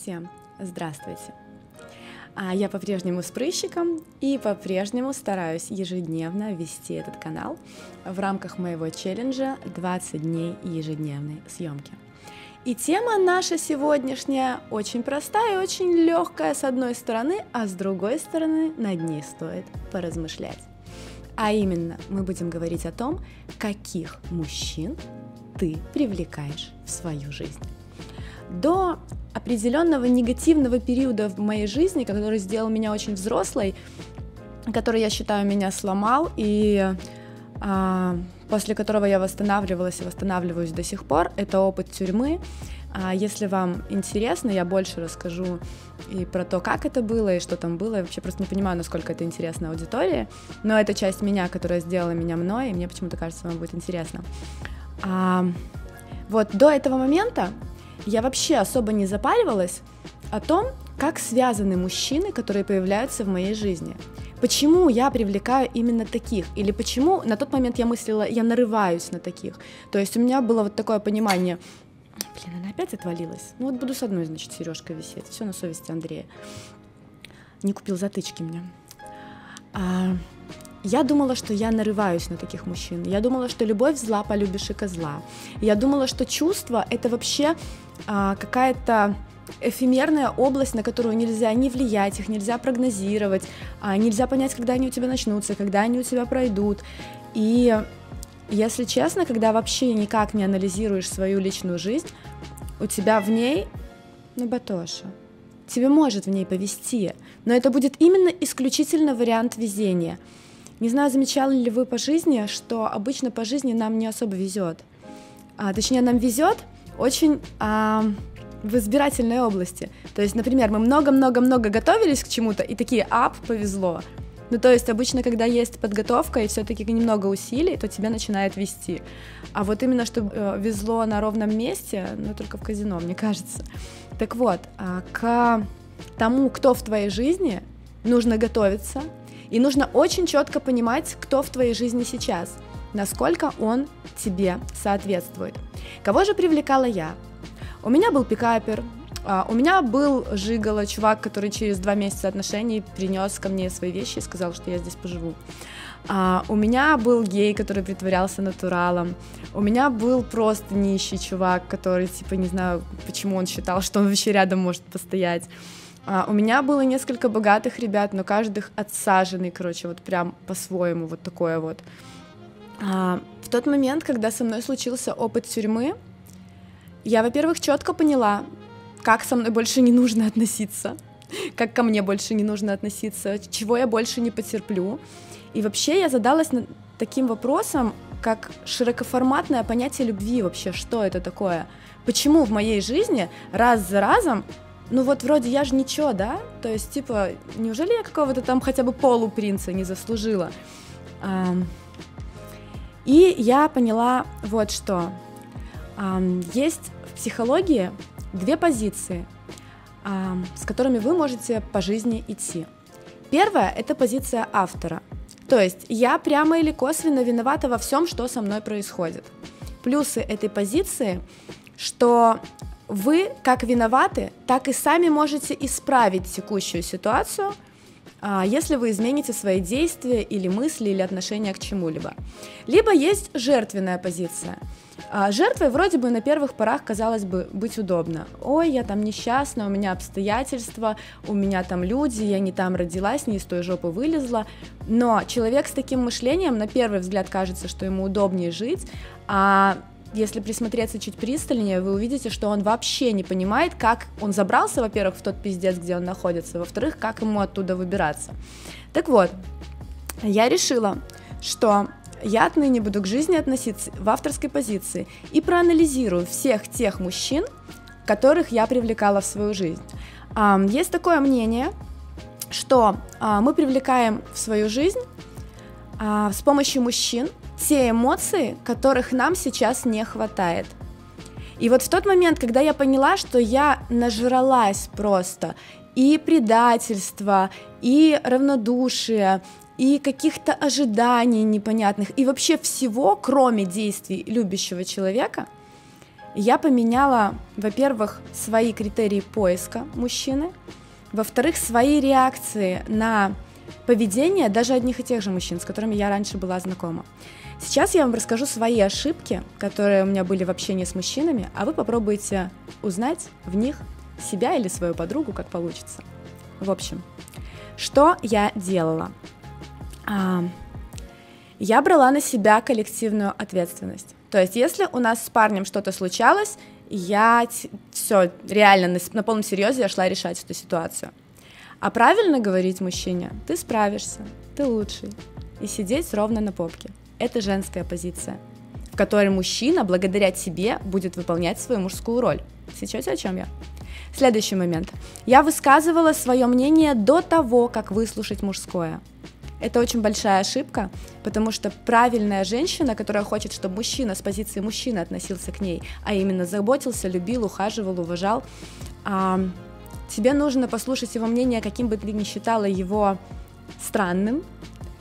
Всем здравствуйте! А я по-прежнему с прыщиком и по-прежнему стараюсь ежедневно вести этот канал в рамках моего челленджа 20 дней ежедневной съемки. И тема наша сегодняшняя очень простая и очень легкая с одной стороны, а с другой стороны над ней стоит поразмышлять. А именно, мы будем говорить о том, каких мужчин ты привлекаешь в свою жизнь. До определенного негативного периода в моей жизни, который сделал меня очень взрослой, который, я считаю, меня сломал, и а, после которого я восстанавливалась и восстанавливаюсь до сих пор, это опыт тюрьмы. А если вам интересно, я больше расскажу и про то, как это было, и что там было. Я вообще просто не понимаю, насколько это интересно аудитории, но это часть меня, которая сделала меня мной, и мне почему-то кажется, вам будет интересно. А, вот до этого момента я вообще особо не запаривалась о том, как связаны мужчины, которые появляются в моей жизни. Почему я привлекаю именно таких? Или почему на тот момент я мыслила, я нарываюсь на таких? То есть у меня было вот такое понимание, блин, она опять отвалилась. Ну вот буду с одной, значит, сережкой висеть. Все на совести Андрея. Не купил затычки мне. А, я думала, что я нарываюсь на таких мужчин. Я думала, что любовь зла, полюбишь и козла. Я думала, что чувство — это вообще а, какая-то эфемерная область, на которую нельзя не влиять, их нельзя прогнозировать, а, нельзя понять, когда они у тебя начнутся, когда они у тебя пройдут. И если честно, когда вообще никак не анализируешь свою личную жизнь, у тебя в ней, ну, батоша, тебе может в ней повести, но это будет именно исключительно вариант везения — не знаю, замечали ли вы по жизни, что обычно по жизни нам не особо везет. А, точнее, нам везет очень а, в избирательной области. То есть, например, мы много-много-много готовились к чему-то, и такие, ап, повезло. Ну, то есть обычно, когда есть подготовка и все-таки немного усилий, то тебя начинает вести. А вот именно, чтобы э, везло на ровном месте, ну, только в казино, мне кажется. Так вот, э, к тому, кто в твоей жизни, нужно готовиться, и нужно очень четко понимать, кто в твоей жизни сейчас, насколько он тебе соответствует. Кого же привлекала я? У меня был пикапер, а, у меня был Жигало, чувак, который через два месяца отношений принес ко мне свои вещи и сказал, что я здесь поживу. А, у меня был гей, который притворялся натуралом. У меня был просто нищий чувак, который, типа, не знаю, почему он считал, что он вообще рядом может постоять. А, у меня было несколько богатых ребят, но каждый отсаженный, короче, вот прям по-своему, вот такое вот. А, в тот момент, когда со мной случился опыт тюрьмы, я, во-первых, четко поняла, как со мной больше не нужно относиться, как ко мне больше не нужно относиться, чего я больше не потерплю. И вообще я задалась таким вопросом, как широкоформатное понятие любви вообще, что это такое? Почему в моей жизни раз за разом ну вот вроде я же ничего, да? То есть, типа, неужели я какого-то там хотя бы полупринца не заслужила? И я поняла вот что. Есть в психологии две позиции, с которыми вы можете по жизни идти. Первая – это позиция автора. То есть я прямо или косвенно виновата во всем, что со мной происходит. Плюсы этой позиции, что вы как виноваты, так и сами можете исправить текущую ситуацию, а, если вы измените свои действия или мысли или отношения к чему-либо. Либо есть жертвенная позиция. А, жертвой вроде бы на первых порах казалось бы быть удобно. Ой, я там несчастна, у меня обстоятельства, у меня там люди, я не там родилась, не из той жопы вылезла. Но человек с таким мышлением на первый взгляд кажется, что ему удобнее жить, а если присмотреться чуть пристальнее, вы увидите, что он вообще не понимает, как он забрался, во-первых, в тот пиздец, где он находится, во-вторых, как ему оттуда выбираться. Так вот, я решила, что я отныне буду к жизни относиться в авторской позиции и проанализирую всех тех мужчин, которых я привлекала в свою жизнь. Есть такое мнение, что а, мы привлекаем в свою жизнь а, с помощью мужчин, те эмоции, которых нам сейчас не хватает. И вот в тот момент, когда я поняла, что я нажралась просто и предательства, и равнодушия, и каких-то ожиданий непонятных, и вообще всего, кроме действий любящего человека, я поменяла, во-первых, свои критерии поиска мужчины, во-вторых, свои реакции на поведение даже одних и тех же мужчин, с которыми я раньше была знакома. Сейчас я вам расскажу свои ошибки, которые у меня были в общении с мужчинами, а вы попробуйте узнать в них себя или свою подругу, как получится. В общем, что я делала? А, я брала на себя коллективную ответственность. То есть, если у нас с парнем что-то случалось, я все реально на, на полном серьезе я шла решать эту ситуацию. А правильно говорить мужчине, ты справишься, ты лучший, и сидеть ровно на попке. Это женская позиция, в которой мужчина благодаря тебе будет выполнять свою мужскую роль. Сейчас о чем я? Следующий момент. Я высказывала свое мнение до того, как выслушать мужское. Это очень большая ошибка, потому что правильная женщина, которая хочет, чтобы мужчина с позиции мужчины относился к ней, а именно заботился, любил, ухаживал, уважал, а, тебе нужно послушать его мнение, каким бы ты ни считала его странным,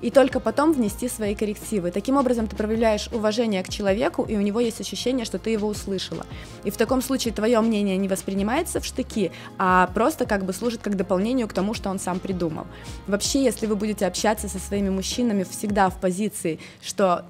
и только потом внести свои коррективы. Таким образом, ты проявляешь уважение к человеку, и у него есть ощущение, что ты его услышала. И в таком случае твое мнение не воспринимается в штыки, а просто как бы служит как дополнению к тому, что он сам придумал. Вообще, если вы будете общаться со своими мужчинами всегда в позиции, что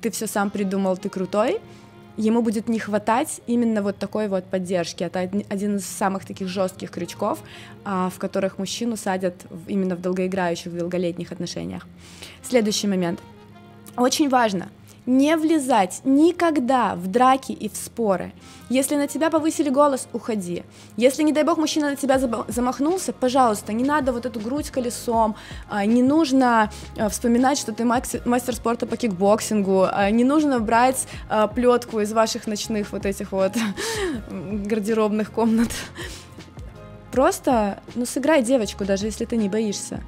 ты все сам придумал, ты крутой, ему будет не хватать именно вот такой вот поддержки. Это один из самых таких жестких крючков, а, в которых мужчину садят именно в долгоиграющих, долголетних отношениях. Следующий момент. Очень важно – не влезать никогда в драки и в споры. Если на тебя повысили голос, уходи. Если, не дай бог, мужчина на тебя замахнулся, пожалуйста, не надо вот эту грудь колесом, а, не нужно а, вспоминать, что ты мастер спорта по кикбоксингу, а, не нужно брать плетку из ваших ночных вот этих вот гардеробных комнат. Просто, ну, сыграй девочку, даже если ты не боишься.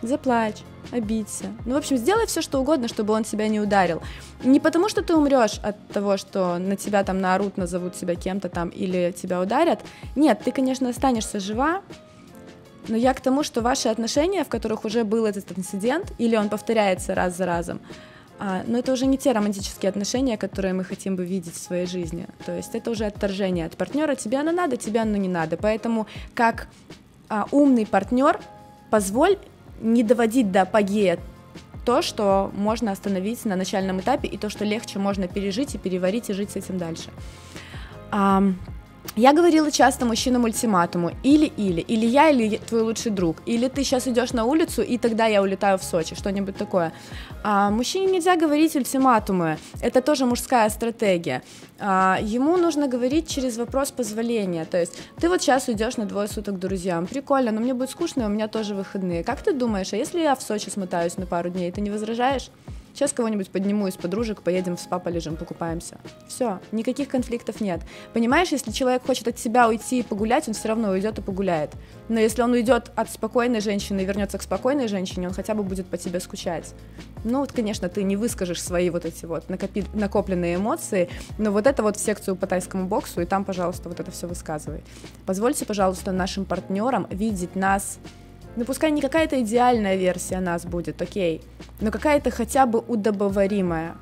Заплачь обидься. Ну, в общем, сделай все, что угодно, чтобы он тебя не ударил. Не потому, что ты умрешь от того, что на тебя там наорут, назовут тебя кем-то там или тебя ударят. Нет, ты, конечно, останешься жива, но я к тому, что ваши отношения, в которых уже был этот инцидент, или он повторяется раз за разом, а, но это уже не те романтические отношения, которые мы хотим бы видеть в своей жизни. То есть это уже отторжение от партнера. Тебе оно надо, тебе оно не надо. Поэтому как а, умный партнер позволь не доводить до апогея то, что можно остановить на начальном этапе, и то, что легче можно пережить и переварить и жить с этим дальше. Я говорила часто мужчинам ультиматуму, или-или, или я, или твой лучший друг, или ты сейчас идешь на улицу, и тогда я улетаю в Сочи, что-нибудь такое. А, мужчине нельзя говорить ультиматумы, это тоже мужская стратегия. А, ему нужно говорить через вопрос позволения, то есть ты вот сейчас уйдешь на двое суток к друзьям, прикольно, но мне будет скучно, у меня тоже выходные. Как ты думаешь, а если я в Сочи смотаюсь на пару дней, ты не возражаешь? Сейчас кого-нибудь подниму из подружек, поедем в спа полежим, покупаемся. Все, никаких конфликтов нет. Понимаешь, если человек хочет от себя уйти и погулять, он все равно уйдет и погуляет. Но если он уйдет от спокойной женщины и вернется к спокойной женщине, он хотя бы будет по тебе скучать. Ну вот, конечно, ты не выскажешь свои вот эти вот накопи- накопленные эмоции, но вот это вот в секцию по тайскому боксу, и там, пожалуйста, вот это все высказывай. Позвольте, пожалуйста, нашим партнерам видеть нас ну пускай не какая-то идеальная версия нас будет, окей, но какая-то хотя бы удобоваримая.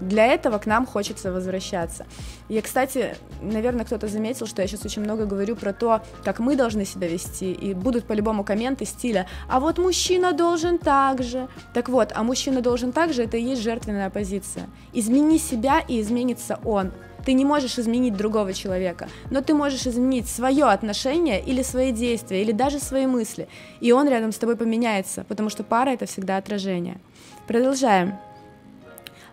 Для этого к нам хочется возвращаться. И, кстати, наверное, кто-то заметил, что я сейчас очень много говорю про то, как мы должны себя вести, и будут по-любому комменты стиля «А вот мужчина должен так же». Так вот, а мужчина должен так же, это и есть жертвенная позиция. Измени себя, и изменится он. Ты не можешь изменить другого человека, но ты можешь изменить свое отношение или свои действия, или даже свои мысли. И он рядом с тобой поменяется, потому что пара это всегда отражение. Продолжаем.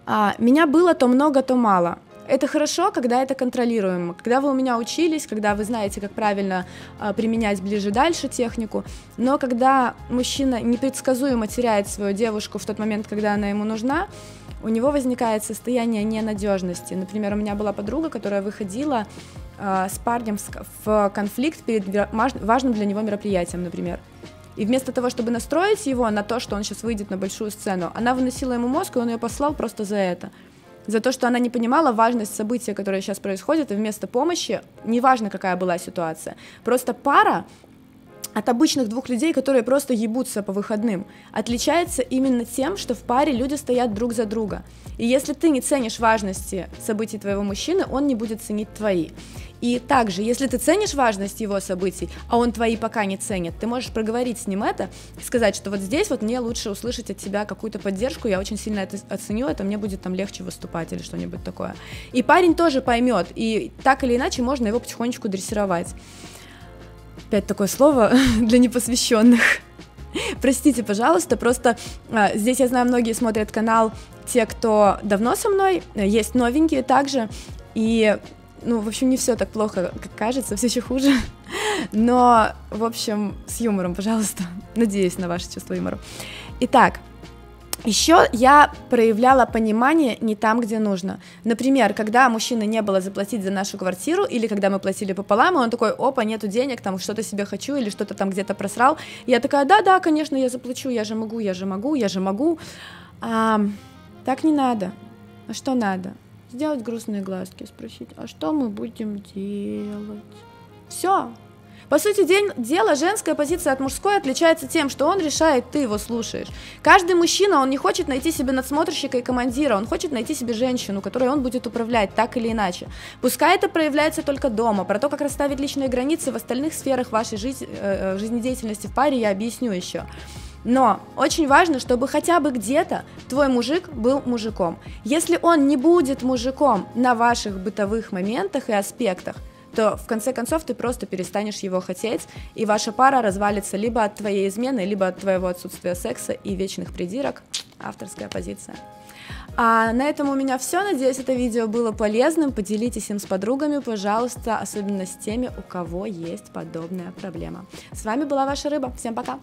А, меня было то много, то мало. Это хорошо, когда это контролируемо. Когда вы у меня учились, когда вы знаете, как правильно а, применять ближе-дальше технику, но когда мужчина непредсказуемо теряет свою девушку в тот момент, когда она ему нужна, у него возникает состояние ненадежности. Например, у меня была подруга, которая выходила э, с парнем в конфликт перед важным для него мероприятием, например. И вместо того, чтобы настроить его на то, что он сейчас выйдет на большую сцену, она выносила ему мозг, и он ее послал просто за это. За то, что она не понимала важность события, которое сейчас происходит, и вместо помощи, неважно, какая была ситуация, просто пара от обычных двух людей, которые просто ебутся по выходным, отличается именно тем, что в паре люди стоят друг за друга. И если ты не ценишь важности событий твоего мужчины, он не будет ценить твои. И также, если ты ценишь важность его событий, а он твои пока не ценит, ты можешь проговорить с ним это и сказать, что вот здесь вот мне лучше услышать от тебя какую-то поддержку, я очень сильно это оценю, это мне будет там легче выступать или что-нибудь такое. И парень тоже поймет, и так или иначе можно его потихонечку дрессировать. Опять такое слово для непосвященных. Простите, пожалуйста, просто а, здесь я знаю, многие смотрят канал те, кто давно со мной, есть новенькие также, и, ну, в общем, не все так плохо, как кажется, все еще хуже, но, в общем, с юмором, пожалуйста, надеюсь на ваше чувство юмора. Итак, еще я проявляла понимание не там, где нужно. Например, когда мужчины не было заплатить за нашу квартиру, или когда мы платили пополам, и он такой, опа, нету денег, там что-то себе хочу, или что-то там где-то просрал. Я такая, да-да, конечно, я заплачу, я же могу, я же могу, я же могу. А, так не надо. А что надо? Сделать грустные глазки, спросить, а что мы будем делать? Все, по сути дела, женская позиция от мужской отличается тем, что он решает, ты его слушаешь. Каждый мужчина, он не хочет найти себе надсмотрщика и командира, он хочет найти себе женщину, которой он будет управлять так или иначе. Пускай это проявляется только дома, про то, как расставить личные границы в остальных сферах вашей жизни, э, э, жизнедеятельности в паре я объясню еще. Но очень важно, чтобы хотя бы где-то твой мужик был мужиком. Если он не будет мужиком на ваших бытовых моментах и аспектах, то в конце концов ты просто перестанешь его хотеть, и ваша пара развалится либо от твоей измены, либо от твоего отсутствия секса и вечных придирок. Авторская позиция. А на этом у меня все. Надеюсь, это видео было полезным. Поделитесь им с подругами, пожалуйста, особенно с теми, у кого есть подобная проблема. С вами была ваша рыба. Всем пока!